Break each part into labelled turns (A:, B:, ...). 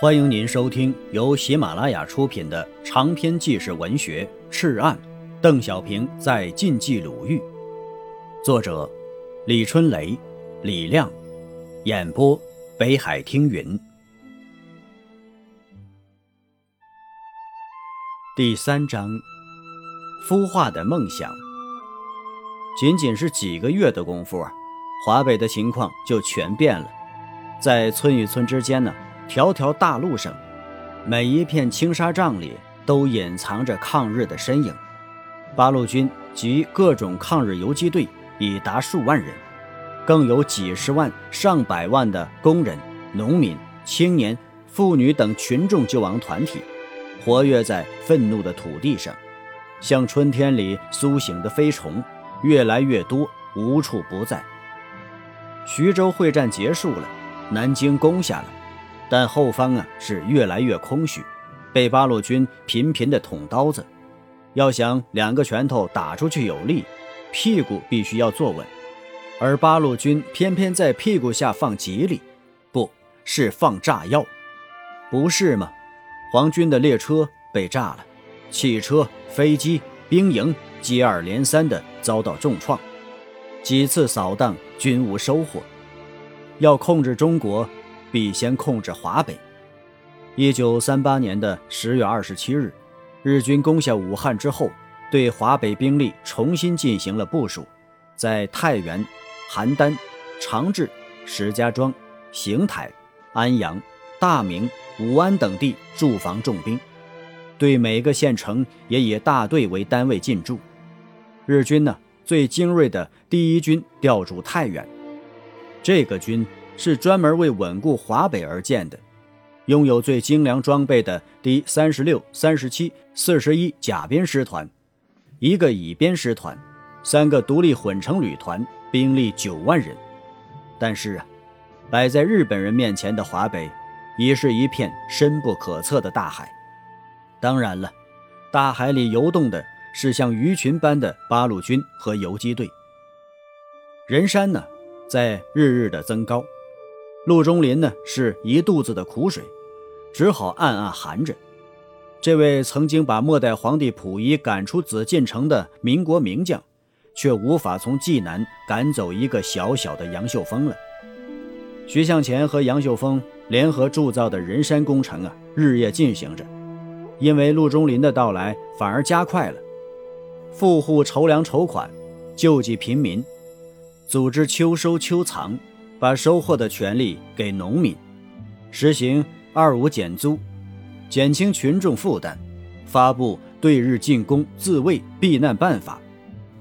A: 欢迎您收听由喜马拉雅出品的长篇纪实文学《赤案》，邓小平在晋冀鲁豫，作者李春雷、李亮，演播北海听云。第三章，孵化的梦想。仅仅是几个月的功夫啊，华北的情况就全变了，在村与村之间呢。条条大路上，每一片青纱帐里都隐藏着抗日的身影。八路军及各种抗日游击队已达数万人，更有几十万、上百万的工人、农民、青年、妇女等群众救亡团体，活跃在愤怒的土地上，像春天里苏醒的飞虫，越来越多，无处不在。徐州会战结束了，南京攻下了。但后方啊是越来越空虚，被八路军频频的捅刀子。要想两个拳头打出去有力，屁股必须要坐稳。而八路军偏偏在屁股下放吉利，不是放炸药，不是吗？皇军的列车被炸了，汽车、飞机、兵营接二连三的遭到重创，几次扫荡均无收获。要控制中国。必先控制华北。一九三八年的十月二十七日，日军攻下武汉之后，对华北兵力重新进行了部署，在太原、邯郸、长治、石家庄、邢台、安阳、大名、武安等地驻防重兵，对每个县城也以大队为单位进驻。日军呢，最精锐的第一军调驻太原，这个军。是专门为稳固华北而建的，拥有最精良装备的第三十六、三十七、四十一甲编师团，一个乙编师团，三个独立混成旅团，兵力九万人。但是啊，摆在日本人面前的华北，已是一片深不可测的大海。当然了，大海里游动的是像鱼群般的八路军和游击队。人山呢，在日日的增高。陆中林呢是一肚子的苦水，只好暗暗含着。这位曾经把末代皇帝溥仪赶出紫禁城的民国名将，却无法从济南赶走一个小小的杨秀峰了。徐向前和杨秀峰联合铸造的人山工程啊，日夜进行着。因为陆中林的到来，反而加快了。富户筹粮筹款，救济贫民，组织秋收秋藏。把收获的权利给农民，实行二五减租，减轻群众负担，发布对日进攻自卫避难办法、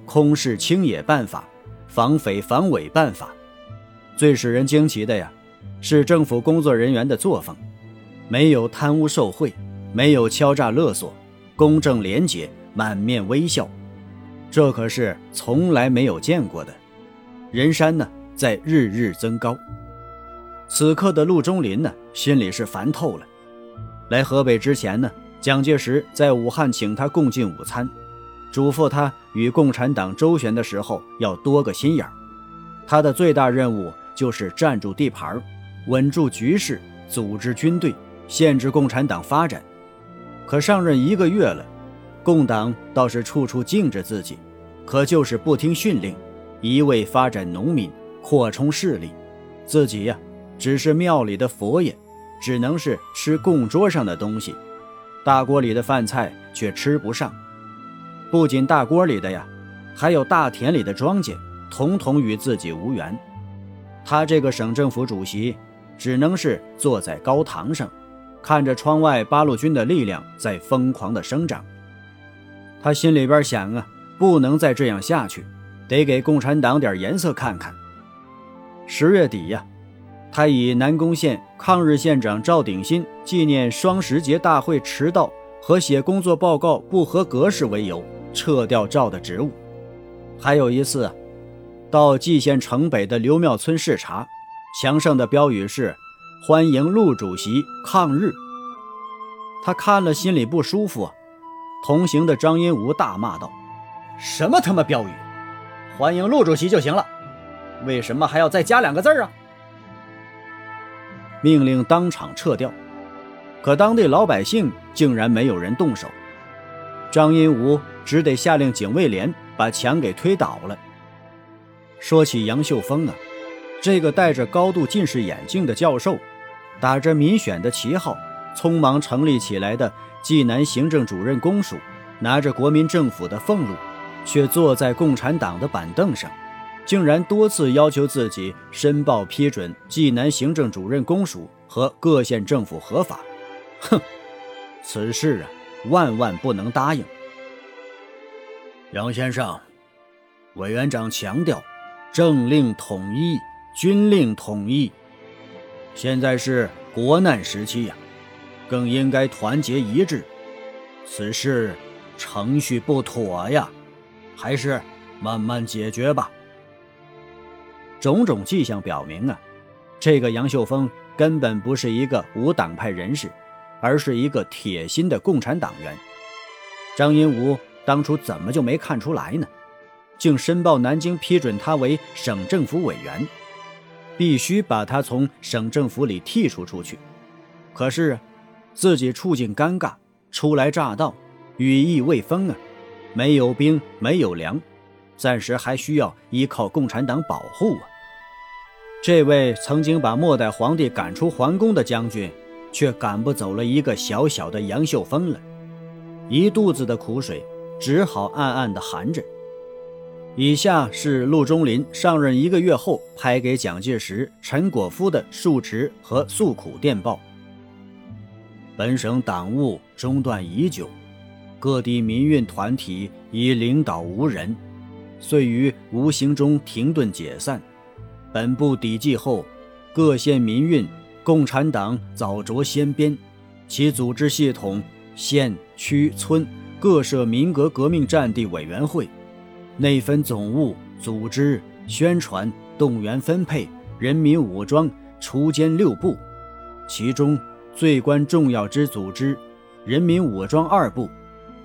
A: 空室清野办法、防匪防伪办法。最使人惊奇的呀，是政府工作人员的作风，没有贪污受贿，没有敲诈勒索，公正廉洁，满面微笑，这可是从来没有见过的。人山呢？在日日增高。此刻的陆中林呢，心里是烦透了。来河北之前呢，蒋介石在武汉请他共进午餐，嘱咐他与共产党周旋的时候要多个心眼儿。他的最大任务就是站住地盘，稳住局势，组织军队，限制共产党发展。可上任一个月了，共党倒是处处敬着自己，可就是不听训令，一味发展农民。扩充势力，自己呀，只是庙里的佛爷，只能是吃供桌上的东西，大锅里的饭菜却吃不上。不仅大锅里的呀，还有大田里的庄稼，统统与自己无缘。他这个省政府主席，只能是坐在高堂上，看着窗外八路军的力量在疯狂的生长。他心里边想啊，不能再这样下去，得给共产党点颜色看看。十月底呀，他以南宫县抗日县长赵鼎新纪念双十节大会迟到和写工作报告不合格式为由，撤掉赵的职务。还有一次，到蓟县城北的刘庙村视察，墙上的标语是“欢迎陆主席抗日”。他看了心里不舒服，同行的张荫吾大骂道：“什么他妈标语？欢迎陆主席就行了。”为什么还要再加两个字啊？命令当场撤掉。可当地老百姓竟然没有人动手。张荫武只得下令警卫连把墙给推倒了。说起杨秀峰啊，这个戴着高度近视眼镜的教授，打着民选的旗号，匆忙成立起来的济南行政主任公署，拿着国民政府的俸禄，却坐在共产党的板凳上，竟然多次要求自己申报批准济南行政主任公署和各县政府合法。哼，此事啊，万万不能答应。杨先生，委员长强调。政令统一，军令统一。现在是国难时期呀，更应该团结一致。此事程序不妥呀，还是慢慢解决吧。种种迹象表明啊，这个杨秀峰根本不是一个无党派人士，而是一个铁心的共产党员。张荫武当初怎么就没看出来呢？竟申报南京批准他为省政府委员，必须把他从省政府里剔除出去。可是，自己处境尴尬，初来乍到，羽翼未丰啊，没有兵，没有粮，暂时还需要依靠共产党保护啊。这位曾经把末代皇帝赶出皇宫的将军，却赶不走了一个小小的杨秀峰了，一肚子的苦水，只好暗暗地含着。以下是陆中林上任一个月后拍给蒋介石、陈果夫的述职和诉苦电报。本省党务中断已久，各地民运团体已领导无人，遂于无形中停顿解散。本部抵记后，各县民运共产党早着先编，其组织系统县、区、村各设民革革命战地委员会。内分总务、组织、宣传、动员、分配、人民武装、锄奸六部，其中最关重要之组织——人民武装二部，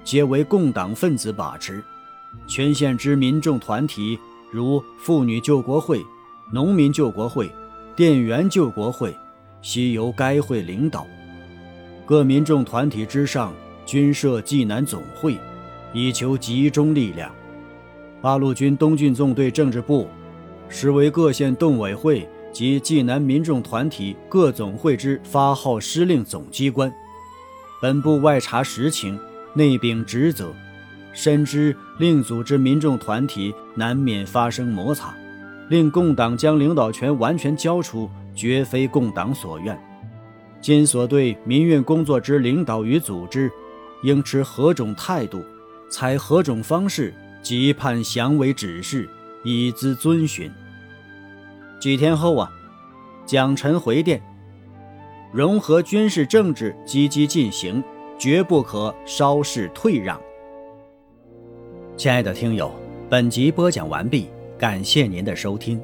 A: 皆为共党分子把持。全县之民众团体，如妇女救国会、农民救国会、店员救国会，悉由该会领导。各民众团体之上，均设济南总会，以求集中力量。八路军东郡纵队政治部，实为各县动委会及济南民众团体各总会之发号施令总机关。本部外查实情，内秉职责，深知令组织民众团体难免发生摩擦，令共党将领导权完全交出，绝非共党所愿。今所对民运工作之领导与组织，应持何种态度，采何种方式。即判详为指示，以资遵循。几天后啊，蒋陈回电，融合军事政治积极进行，绝不可稍事退让。亲爱的听友，本集播讲完毕，感谢您的收听。